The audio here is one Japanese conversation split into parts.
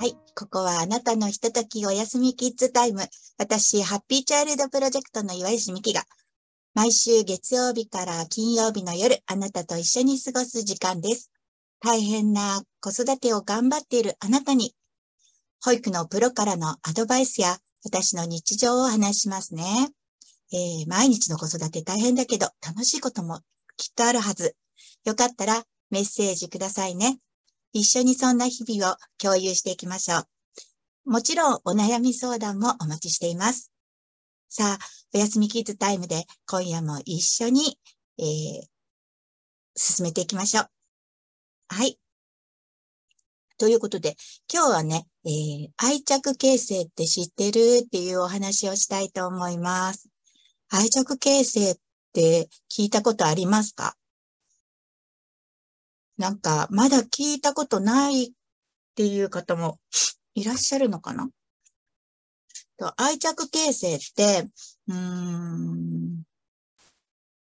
はい。ここはあなたのひとときおやすみキッズタイム。私、ハッピーチャイルドプロジェクトの岩石美希が、毎週月曜日から金曜日の夜、あなたと一緒に過ごす時間です。大変な子育てを頑張っているあなたに、保育のプロからのアドバイスや、私の日常を話しますね。えー、毎日の子育て大変だけど、楽しいこともきっとあるはず。よかったらメッセージくださいね。一緒にそんな日々を共有していきましょう。もちろんお悩み相談もお待ちしています。さあ、おやすみキッズタイムで今夜も一緒に、えー、進めていきましょう。はい。ということで、今日はね、えー、愛着形成って知ってるっていうお話をしたいと思います。愛着形成って聞いたことありますか？なんか、まだ聞いたことないっていう方もいらっしゃるのかな？と愛着形成って、うーん、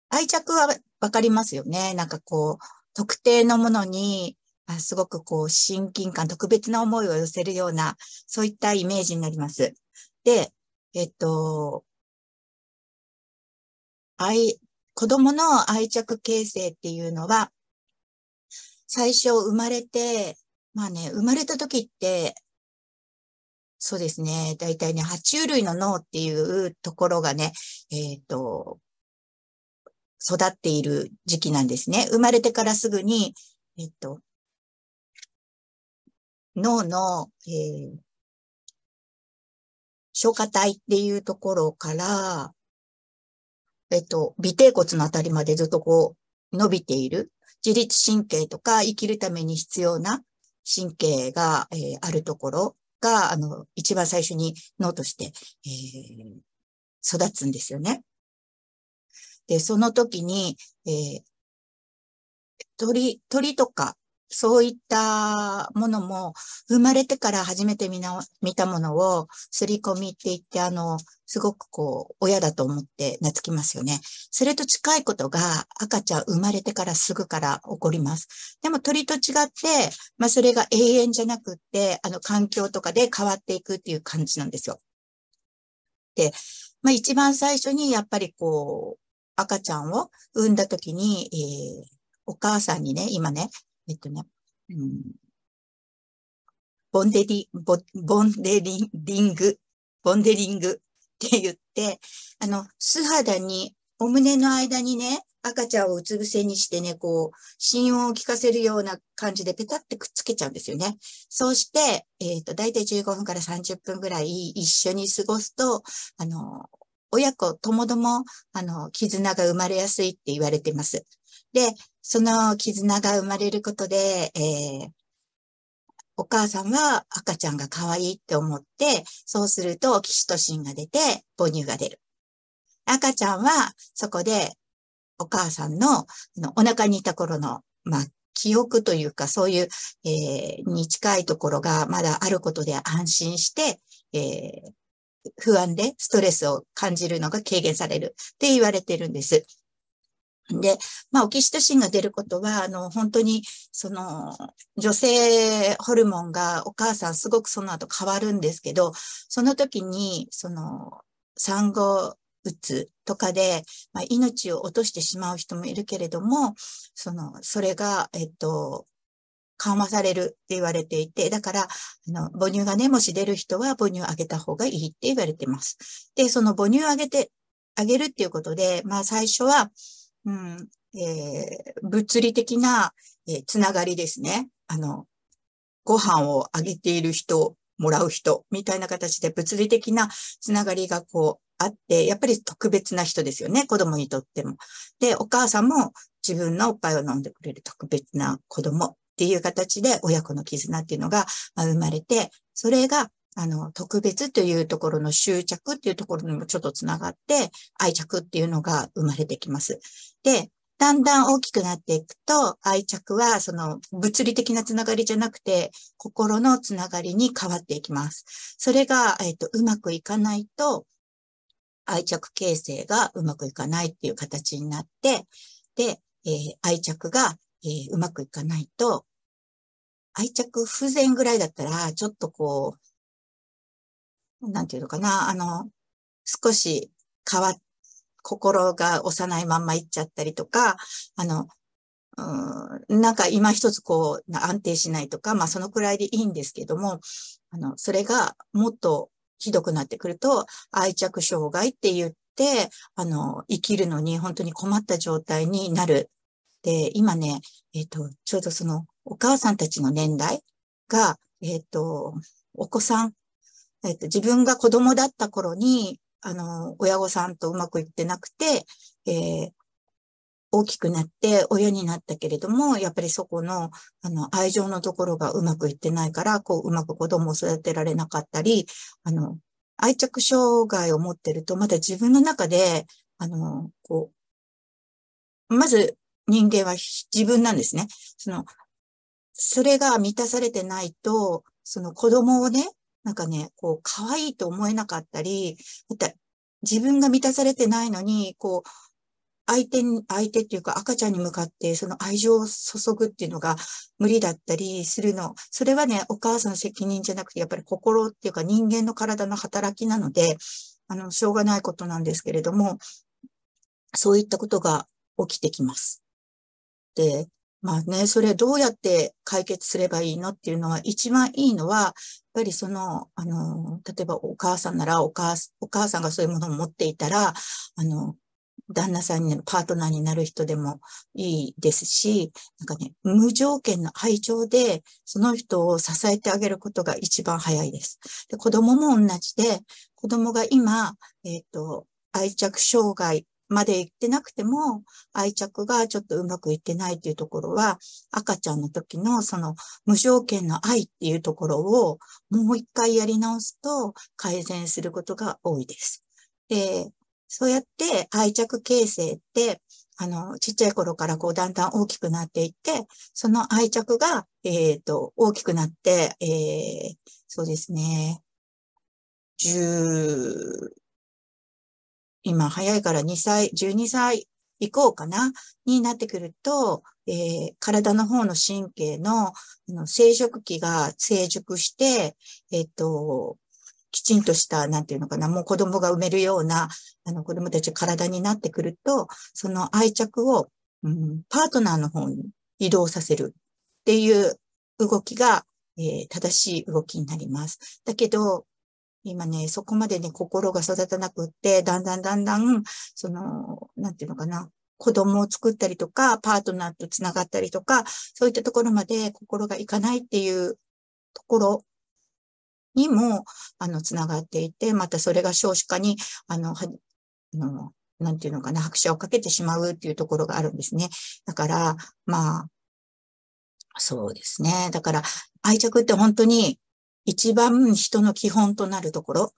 愛着はわかりますよね。なんかこう、特定のものに、すごくこう、親近感、特別な思いを寄せるような、そういったイメージになります。で、えっと、愛、子供の愛着形成っていうのは、最初生まれて、まあね、生まれた時って、そうですね、大体ね、爬虫類の脳っていうところがね、えっ、ー、と、育っている時期なんですね。生まれてからすぐに、えっ、と、脳の、えー、消化体っていうところから、えっと、尾低骨のあたりまでずっとこう伸びている。自律神経とか生きるために必要な神経が、えー、あるところが、あの、一番最初に脳として、えー、育つんですよね。で、その時に、えー、鳥、鳥とかそういったものも、生まれてから初めて見な見たものを、すり込みって言って、あの、すごくこう、親だと思って懐きますよね。それと近いことが赤ちゃん生まれてからすぐから起こります。でも鳥と違って、まあそれが永遠じゃなくって、あの環境とかで変わっていくっていう感じなんですよ。で、まあ一番最初にやっぱりこう、赤ちゃんを産んだ時に、えー、お母さんにね、今ね、えっとね、うん、ボンデリ、ボボンデリング、ボンデリングって言って、あの、素肌に、お胸の間にね、赤ちゃんをうつ伏せにしてね、こう、心音を聞かせるような感じでペタってくっつけちゃうんですよね。そうして、えっ、ー、と、だいたい15分から30分ぐらい一緒に過ごすと、あの、親子ともども、あの、絆が生まれやすいって言われてます。で、その絆が生まれることで、えー、お母さんは赤ちゃんが可愛いって思って、そうするとオキシトシンが出て母乳が出る。赤ちゃんはそこでお母さんののお腹にいた頃の、まあ、記憶というかそういう、えー、に近いところがまだあることで安心して、えー、不安でストレスを感じるのが軽減されるって言われてるんです。で、まあ、オキシトシンが出ることは、あの、本当に、その、女性ホルモンがお母さんすごくその後変わるんですけど、その時に、その、産後うつとかで、まあ、命を落としてしまう人もいるけれども、その、それが、えっと、緩和されるって言われていて、だから、あの、母乳がね、もし出る人は母乳をあげた方がいいって言われてます。で、その母乳をあげて、あげるっていうことで、まあ最初は、うん、えー、物理的な、えー、つながりですね。あの、ご飯をあげている人、もらう人、みたいな形で物理的なつながりがこうあって、やっぱり特別な人ですよね、子供にとっても。で、お母さんも自分のおっぱいを飲んでくれる特別な子供っていう形で親子の絆っていうのが生まれて、それがあの、特別というところの執着っていうところにもちょっとつながって、愛着っていうのが生まれてきます。で、だんだん大きくなっていくと、愛着はその物理的なつながりじゃなくて、心のつながりに変わっていきます。それが、えっ、と、うまくいかないと、愛着形成がうまくいかないっていう形になって、で、えー、愛着が、えー、うまくいかないと、愛着不全ぐらいだったら、ちょっとこう、なんていうのかな、あの、少し変わっ、心が幼いまんまいっちゃったりとか、あの、うん、なんか今一つこう安定しないとか、まあそのくらいでいいんですけども、あの、それがもっとひどくなってくると愛着障害って言って、あの、生きるのに本当に困った状態になる。で、今ね、えっ、ー、と、ちょうどそのお母さんたちの年代が、えっ、ー、と、お子さん、えっ、と、自分が子供だった頃に、あの、親御さんとうまくいってなくて、えー、大きくなって親になったけれども、やっぱりそこの、あの、愛情のところがうまくいってないから、こう、うまく子供を育てられなかったり、あの、愛着障害を持ってると、まだ自分の中で、あの、こう、まず人間は自分なんですね。その、それが満たされてないと、その子供をね、なんかね、こう、可愛いと思えなかったり、また自分が満たされてないのに、こう、相手に、相手っていうか赤ちゃんに向かってその愛情を注ぐっていうのが無理だったりするの。それはね、お母さんの責任じゃなくて、やっぱり心っていうか人間の体の働きなので、あの、しょうがないことなんですけれども、そういったことが起きてきます。で、まあね、それどうやって解決すればいいのっていうのは、一番いいのは、やっぱりその、あの、例えばお母さんならお母、お母さんがそういうものを持っていたら、あの、旦那さんになる、パートナーになる人でもいいですし、なんかね、無条件の愛情で、その人を支えてあげることが一番早いです。で子供も同じで、子供が今、えっ、ー、と、愛着障害まで行ってなくても、愛着がちょっとうまくいってないっていうところは、赤ちゃんの時のその無条件の愛っていうところをもう一回やり直すと改善することが多いです。で、そうやって愛着形成って、あの、ちっちゃい頃からこうだんだん大きくなっていって、その愛着が、えっ、ー、と、大きくなって、えー、そうですね、10、今早いから2歳、12歳以降かな、になってくると、えー、体の方の神経のあの生殖器が成熟して、えっ、ー、と、きちんとした、なんていうのかな、もう子供が産めるような、あの子供たち体になってくると、その愛着を、うん、パートナーの方に移動させるっていう動きが、えー、正しい動きになります。だけど、今ね、そこまでね、心が育たなくって、だんだんだんだん、その、なんていうのかな、子供を作ったりとか、パートナーと繋がったりとか、そういったところまで心がいかないっていうところにも、あの、繋がっていて、またそれが少子化に、あの、はのなんていうのかな、拍車をかけてしまうっていうところがあるんですね。だから、まあ、そうですね。だから、愛着って本当に一番人の基本となるところ。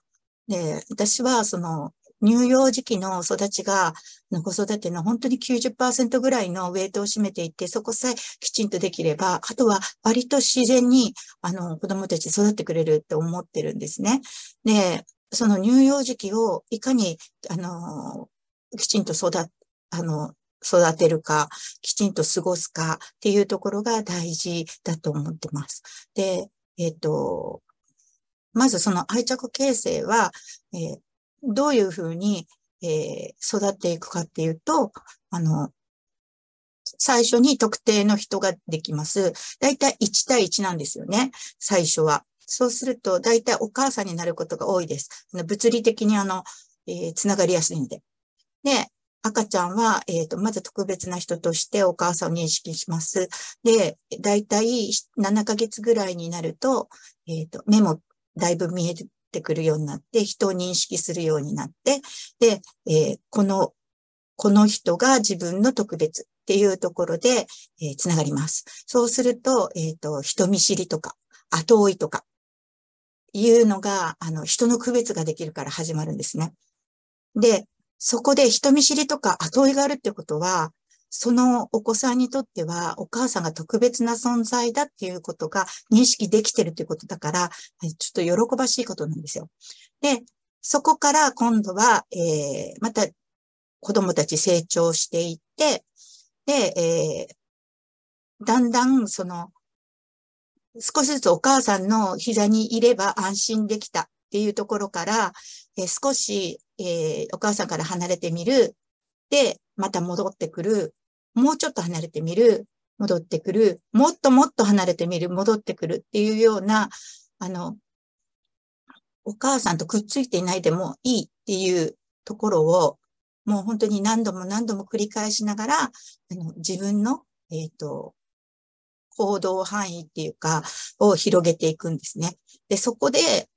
で、私はその乳幼児期の育ちが、子育ての本当に90%ぐらいのウェイトを占めていて、そこさえきちんとできれば、あとは割と自然に、あの、子供たち育ってくれるって思ってるんですね。で、その乳幼児期をいかに、あの、きちんと育、あの、育てるか、きちんと過ごすかっていうところが大事だと思ってます。で、えっ、ー、と、まずその愛着形成は、えー、どういうふうに、えー、育っていくかっていうと、あの、最初に特定の人ができます。だいたい1対1なんですよね。最初は。そうすると、だいたいお母さんになることが多いです。物理的にあの、えー、つながりやすいんで。で、赤ちゃんは、えっ、ー、と、まず特別な人としてお母さんを認識します。で、だいたい7ヶ月ぐらいになると、えっ、ー、と、目もだいぶ見えてくるようになって、人を認識するようになって、で、えー、この、この人が自分の特別っていうところで、えー、つながります。そうすると、えっ、と、人見知りとか、後追いとか、いうのが、あの、人の区別ができるから始まるんですね。で、そこで人見知りとか後追いがあるってことは、そのお子さんにとってはお母さんが特別な存在だっていうことが認識できてるっていうことだから、ちょっと喜ばしいことなんですよ。で、そこから今度は、えー、また子供たち成長していって、で、えー、だんだんその少しずつお母さんの膝にいれば安心できたっていうところから、えー、少し、えー、お母さんから離れてみる。で、また戻ってくる。もうちょっと離れてみる。戻ってくる。もっともっと離れてみる。戻ってくるっていうような、あの、お母さんとくっついていないでもいいっていうところを、もう本当に何度も何度も繰り返しながら、あの自分の、えっ、ー、と、行動範囲っていうか、を広げていくんですね。で、そこで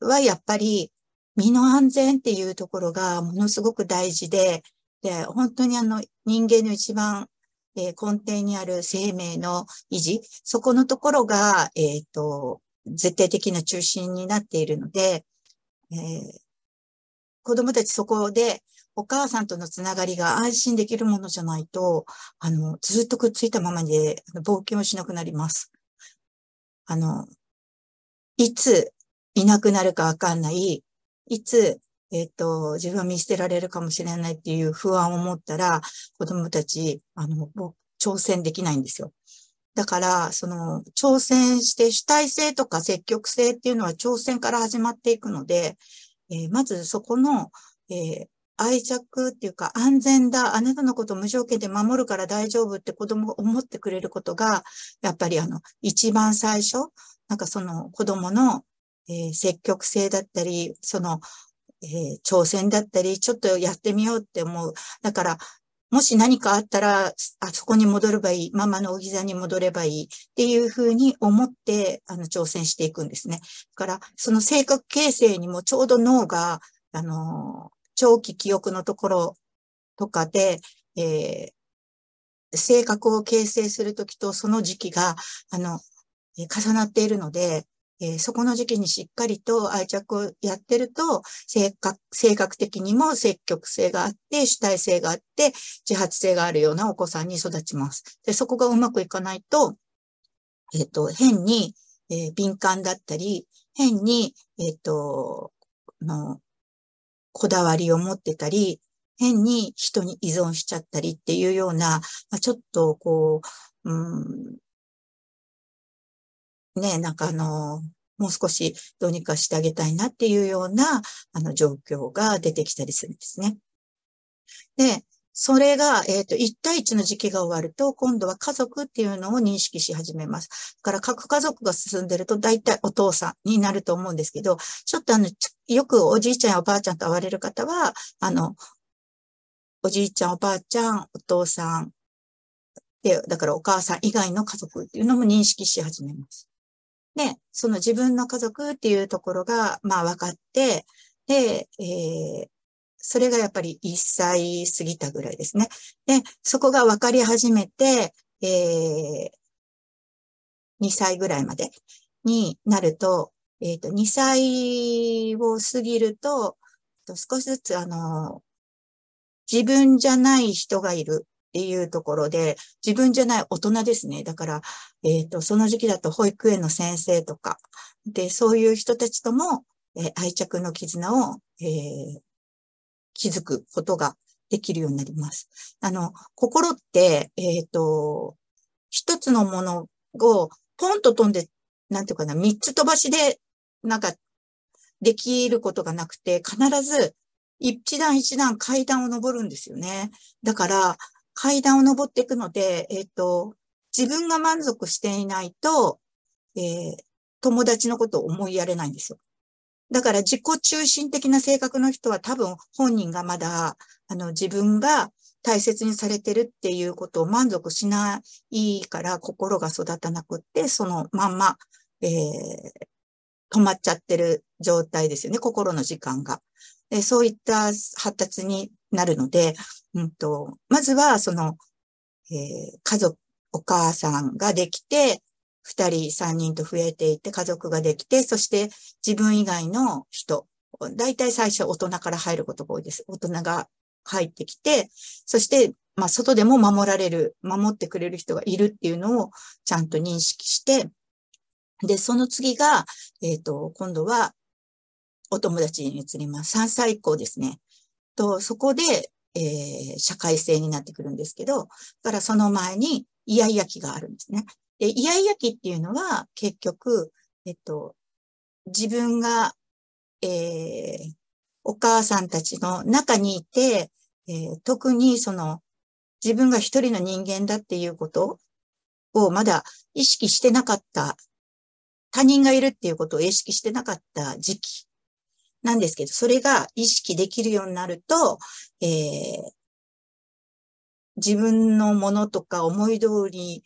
はやっぱり身の安全っていうところがものすごく大事で、で、本当にあの人間の一番、えー、根底にある生命の維持、そこのところが、えっ、ー、と、絶対的な中心になっているので、えー、子供たちそこでお母さんとのつながりが安心できるものじゃないと、あの、ずっとくっついたままで冒険をしなくなります。あの、いついなくなるかわかんない、いつ、えっ、と、自分は見捨てられるかもしれないっていう不安を持ったら、子供たち、あの、挑戦できないんですよ。だから、その、挑戦して主体性とか積極性っていうのは挑戦から始まっていくので、えー、まずそこの、えー、愛着っていうか安全だ、あなたのこと無条件で守るから大丈夫って子供が思ってくれることが、やっぱりあの、一番最初、なんかその子供の、えー、積極性だったり、その、えー、挑戦だったり、ちょっとやってみようって思う。だから、もし何かあったら、あそこに戻ればいい、ママのお膝に戻ればいいっていうふうに思って、あの、挑戦していくんですね。だから、その性格形成にもちょうど脳が、あの、長期記憶のところとかで、えー、性格を形成するときとその時期が、あの、重なっているので、えー、そこの時期にしっかりと愛着をやってると、性格、性格的にも積極性があって、主体性があって、自発性があるようなお子さんに育ちます。で、そこがうまくいかないと、えっ、ー、と、変に、えー、敏感だったり、変に、えっ、と、の、こだわりを持ってたり、変に人に依存しちゃったりっていうような、まあ、ちょっとこう、うん、ね、なんかあの、もう少しどうにかしてあげたいなっていうような、あの、状況が出てきたりするんですね。で、それが、えっ、ー、と、1対1の時期が終わると、今度は家族っていうのを認識し始めます。だから、各家族が進んでると、大体お父さんになると思うんですけど、ちょっとあの、よくおじいちゃんやおばあちゃんと会われる方は、あの、おじいちゃん、おばあちゃん、お父さん、で、だからお母さん以外の家族っていうのも認識し始めます。で、その自分の家族っていうところが、まあ分かって、で、えー、それがやっぱり1歳過ぎたぐらいですね。で、そこが分かり始めて、えー、2歳ぐらいまでになると、えっ、ー、と、2歳を過ぎると、少しずつあの、自分じゃない人がいるっていうところで、自分じゃない大人ですね。だから、えっ、ー、と、その時期だと保育園の先生とか、で、そういう人たちとも、えー、愛着の絆を、えー、気づくことができるようになります。あの、心って、えっ、と、一つのものをポンと飛んで、なんていうかな、三つ飛ばしで、なんか、できることがなくて、必ず一段一段階段を登るんですよね。だから、階段を登っていくので、えっ、ー、と、自分が満足していないと、えー、友達のことを思いやれないんですよ。だから自己中心的な性格の人は多分本人がまだ、あの、自分が大切にされてるっていうことを満足しないから心が育たなくって、そのまんま、えー、止まっちゃってる状態ですよね、心の時間が。えそういった発達になるので、うんと、まずは、その、えー、家族、お母さんができて、二人、三人と増えていって家族ができて、そして自分以外の人、大体最初大人から入ることが多いです。大人が入ってきて、そして、まあ、外でも守られる、守ってくれる人がいるっていうのをちゃんと認識して、で、その次が、えっ、ー、と、今度はお友達に移ります。3歳以降ですね。と、そこで、えー、社会性になってくるんですけど、だからその前にイヤイヤ期があるんですね。で、イヤイヤ期っていうのは結局、えっと、自分が、えー、お母さんたちの中にいて、えー、特にその自分が一人の人間だっていうことをまだ意識してなかった、他人がいるっていうことを意識してなかった時期なんですけど、それが意識できるようになると、えー、自分のものとか思い通り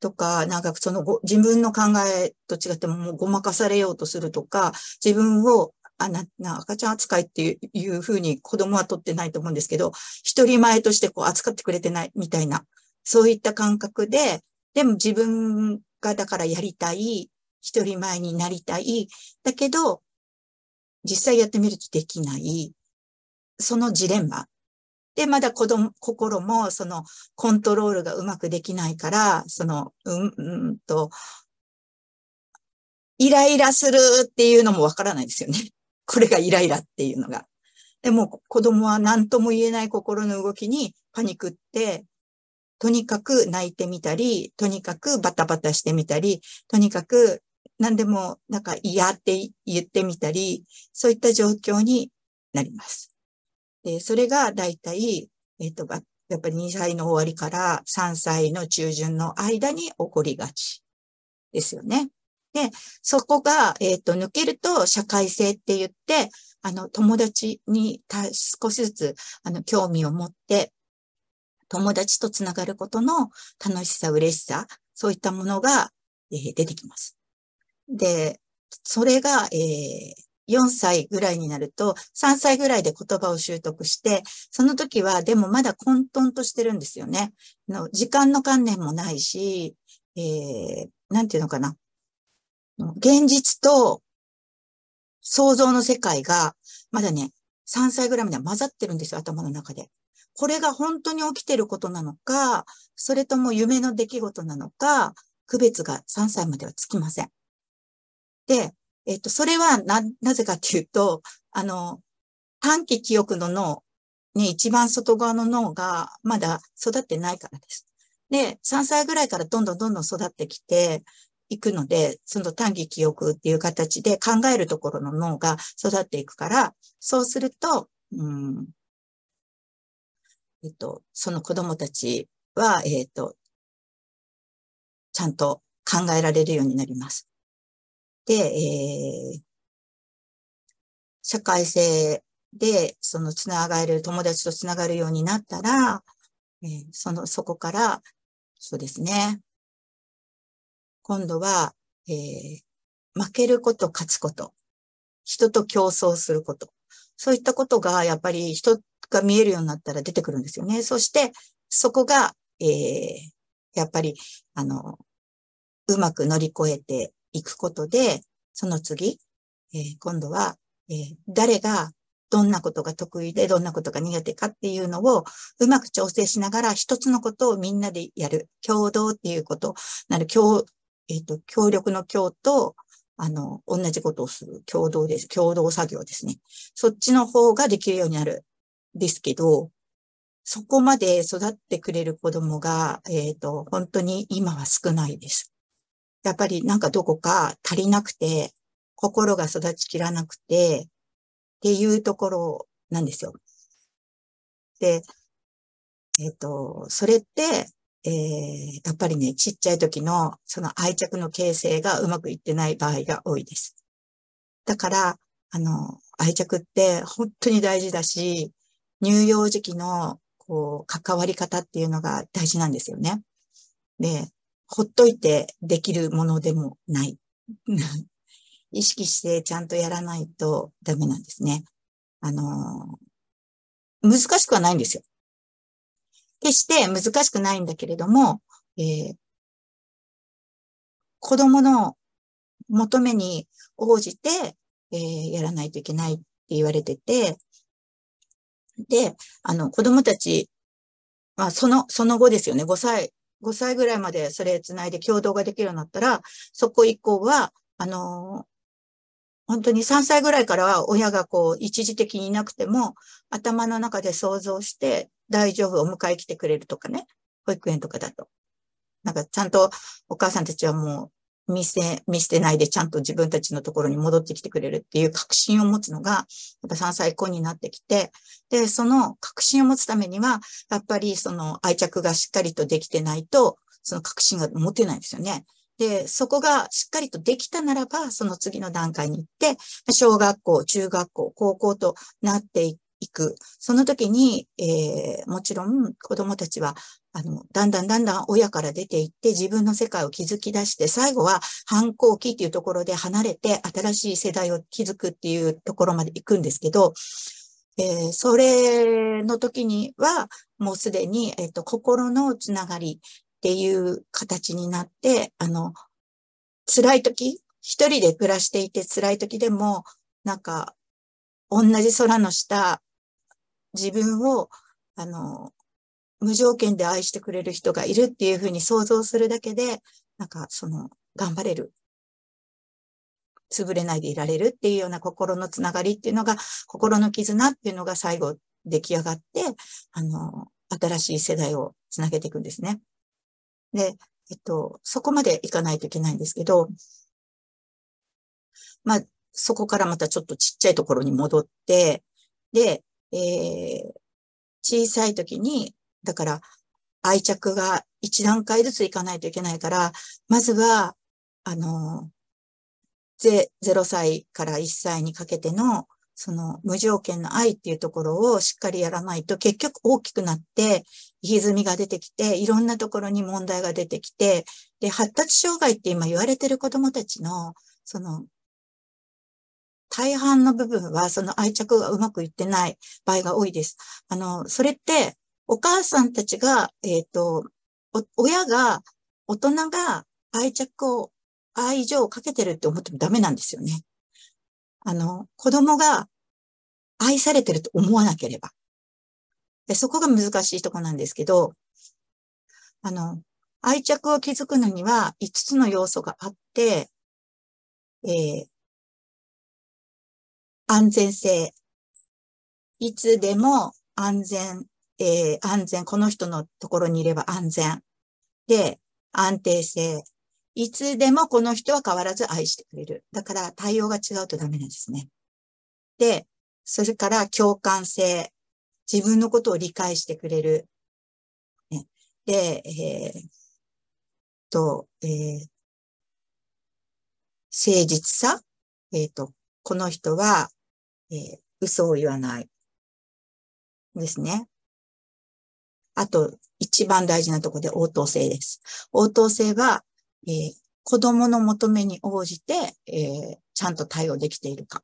とか、なんかそのご自分の考えと違ってももうごまかされようとするとか、自分をあな、な、赤ちゃん扱いっていうふうに子供は取ってないと思うんですけど、一人前としてこう扱ってくれてないみたいな、そういった感覚で、でも自分がだからやりたい、一人前になりたい、だけど、実際やってみるとできない、そのジレンマ。で、まだ子供、心もそのコントロールがうまくできないから、その、うん、うんと、イライラするっていうのもわからないですよね。これがイライラっていうのが。でも子供は何とも言えない心の動きにパニックって、とにかく泣いてみたり、とにかくバタバタしてみたり、とにかく何でもなんか嫌って言ってみたり、そういった状況になります。で、それが大体、えっ、ー、と、やっぱり2歳の終わりから3歳の中旬の間に起こりがちですよね。で、そこが、えっ、ー、と、抜けると社会性って言って、あの、友達に少しずつ、あの、興味を持って、友達とつながることの楽しさ、嬉しさ、そういったものが、えー、出てきます。で、それが、えー、4歳ぐらいになると、3歳ぐらいで言葉を習得して、その時はでもまだ混沌としてるんですよね。の時間の観念もないし、えー、なんていうのかな。現実と想像の世界が、まだね、3歳ぐらいまで混ざってるんですよ、頭の中で。これが本当に起きてることなのか、それとも夢の出来事なのか、区別が3歳まではつきません。で、えっと、それはな、なぜかっていうと、あの、短期記憶の脳、ね、一番外側の脳がまだ育ってないからです。で、3歳ぐらいからどんどんどんどん育ってきて、いくので、その短期記憶っていう形で考えるところの脳が育っていくから、そうすると、うん、えっと、その子供たちは、えっと、ちゃんと考えられるようになります。で、えー、社会性で、そのつながる、友達とつながるようになったら、えー、その、そこから、そうですね。今度は、えー、負けること、勝つこと。人と競争すること。そういったことが、やっぱり人が見えるようになったら出てくるんですよね。そして、そこが、えー、やっぱり、あの、うまく乗り越えていくことで、その次、えー、今度は、えー、誰がどんなことが得意でどんなことが苦手かっていうのをうまく調整しながら一つのことをみんなでやる。共同っていうことなる。共、えっ、ー、と、協力の共と、あの、同じことをする。共同です。共同作業ですね。そっちの方ができるようになる。ですけど、そこまで育ってくれる子供が、えっ、ー、と、本当に今は少ないです。やっぱりなんかどこか足りなくて、心が育ちきらなくて、っていうところなんですよ。で、えっ、ー、と、それって、えー、やっぱりね、ちっちゃい時のその愛着の形成がうまくいってない場合が多いです。だから、あの、愛着って本当に大事だし、乳幼児期のこう関わり方っていうのが大事なんですよね。で、ほっといてできるものでもない。意識してちゃんとやらないとダメなんですね。あの、難しくはないんですよ。決して難しくないんだけれども、えー、子供の求めに応じて、えー、やらないといけないって言われてて、で、あの、子供たち、まあ、その、その後ですよね、5歳、5歳ぐらいまでそれつないで共同ができるようになったら、そこ以降は、あの本当に3歳ぐらいからは親がこう一時的にいなくても頭の中で想像して大丈夫お迎え来てくれるとかね。保育園とかだと。なんかちゃんとお母さんたちはもう見せ、見捨てないでちゃんと自分たちのところに戻ってきてくれるっていう確信を持つのが、やっぱ3歳以降になってきて、で、その確信を持つためには、やっぱりその愛着がしっかりとできてないと、その確信が持てないんですよね。で、そこがしっかりとできたならば、その次の段階に行って、小学校、中学校、高校となっていっ行く。その時に、えー、もちろん子供たちは、あの、だんだんだんだん親から出ていって自分の世界を築き出して、最後は反抗期っていうところで離れて新しい世代を築くっていうところまで行くんですけど、えー、それの時には、もうすでに、えっ、ー、と、心のつながりっていう形になって、あの、辛い時、一人で暮らしていて辛い時でも、なんか、同じ空の下、自分を、あの、無条件で愛してくれる人がいるっていうふうに想像するだけで、なんか、その、頑張れる。潰れないでいられるっていうような心のつながりっていうのが、心の絆っていうのが最後出来上がって、あの、新しい世代をつなげていくんですね。で、えっと、そこまで行かないといけないんですけど、まあ、そこからまたちょっとちっちゃいところに戻って、で、えー、小さい時に、だから愛着が一段階ずついかないといけないから、まずは、あの、ゼ0歳から1歳にかけてのその無条件の愛っていうところをしっかりやらないと結局大きくなって、歪みが出てきて、いろんなところに問題が出てきて、で、発達障害って今言われてる子供たちの、その、大半の部分はその愛着がうまくいってない場合が多いです。あの、それって、お母さんたちが、えっ、ー、と、親が、大人が愛着を、愛情をかけてるって思ってもダメなんですよね。あの、子供が愛されてると思わなければ。でそこが難しいとこなんですけど、あの、愛着を築くのには5つの要素があって、えー、安全性。いつでも安全、えー、安全、この人のところにいれば安全。で、安定性。いつでもこの人は変わらず愛してくれる。だから対応が違うとダメなんですね。で、それから共感性。自分のことを理解してくれる。ね、で、えー、と、えー、誠実さ。えっ、ー、と、この人は、えー、嘘を言わない。ですね。あと、一番大事なとこで応答性です。応答性は、えー、子供の求めに応じて、えー、ちゃんと対応できているか。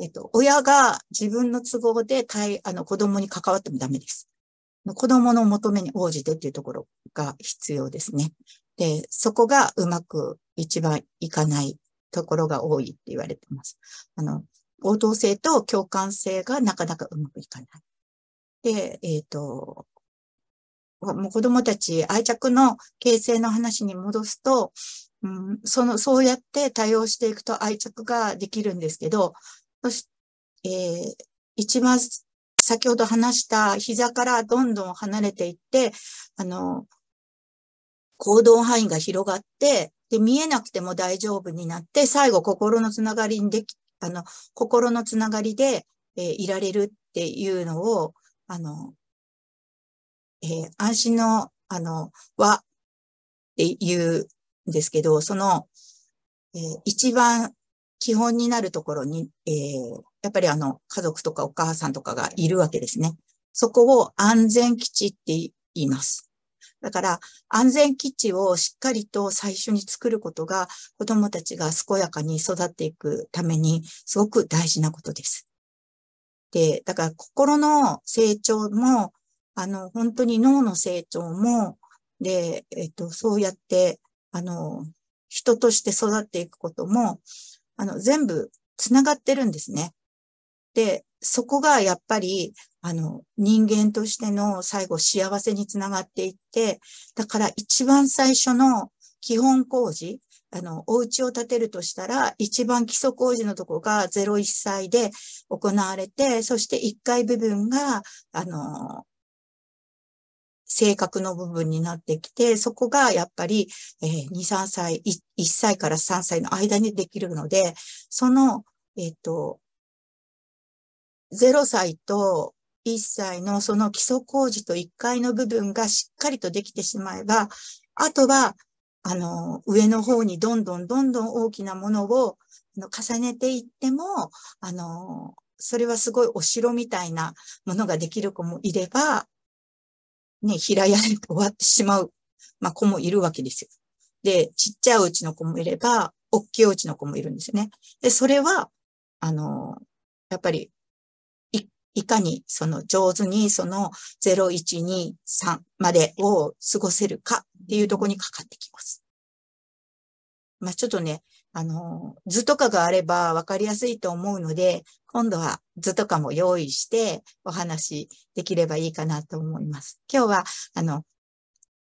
えっ、と、親が自分の都合で対、あの、子供に関わってもダメです。子供の求めに応じてっていうところが必要ですね。で、そこがうまく一番いかないところが多いって言われてます。あの、応答性と共感性がなかなかうまくいかない。で、えっ、ー、と、もう子供たち愛着の形成の話に戻すと、うん、その、そうやって対応していくと愛着ができるんですけど、そしえー、一番先ほど話した膝からどんどん離れていって、あの、行動範囲が広がって、で、見えなくても大丈夫になって、最後心のつながりにでき、あの、心のつながりで、え、いられるっていうのを、あの、えー、安心の、あの、和っていうんですけど、その、えー、一番基本になるところに、えー、やっぱりあの、家族とかお母さんとかがいるわけですね。そこを安全基地って言います。だから、安全基地をしっかりと最初に作ることが、子供たちが健やかに育っていくために、すごく大事なことです。で、だから心の成長も、あの、本当に脳の成長も、で、えっと、そうやって、あの、人として育っていくことも、あの、全部繋がってるんですね。で、そこがやっぱり、あの、人間としての最後幸せにつながっていって、だから一番最初の基本工事、あの、お家を建てるとしたら、一番基礎工事のとこが01歳で行われて、そして1階部分が、あの、性格の部分になってきて、そこがやっぱり、えー、2、3歳1、1歳から3歳の間にできるので、その、えっ、ー、と、0歳と1歳のその基礎工事と1階の部分がしっかりとできてしまえば、あとは、あの、上の方にどんどんどんどん大きなものを重ねていっても、あの、それはすごいお城みたいなものができる子もいれば、ね、平屋で終わってしまう、まあ、子もいるわけですよ。で、ちっちゃいお家の子もいれば、大きいお家の子もいるんですね。で、それは、あの、やっぱり、い、かにその上手にその0、1、2、3までを過ごせるかっていうとこにかかってきます。まあ、ちょっとね、あの、図とかがあれば分かりやすいと思うので、今度は図とかも用意してお話できればいいかなと思います。今日は、あの、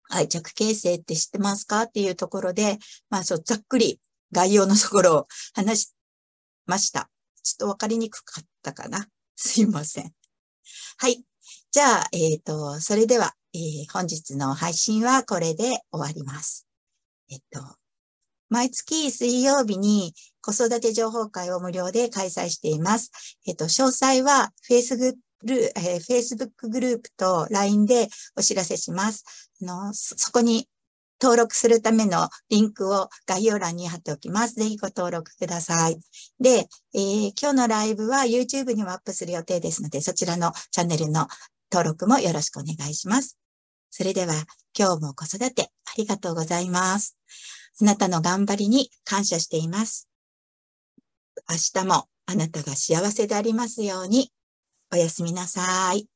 愛着形成って知ってますかっていうところで、まあそう、ざっくり概要のところを話しました。ちょっと分かりにくかったかな。すいません。はい。じゃあ、えっ、ー、と、それでは、えー、本日の配信はこれで終わります。えっと、毎月水曜日に子育て情報会を無料で開催しています。えっと、詳細は Facebook えー、Facebook グループと LINE でお知らせします。あのそこに登録するためのリンクを概要欄に貼っておきます。ぜひご登録ください。で、えー、今日のライブは YouTube にもアップする予定ですので、そちらのチャンネルの登録もよろしくお願いします。それでは今日も子育てありがとうございます。あなたの頑張りに感謝しています。明日もあなたが幸せでありますように。おやすみなさい。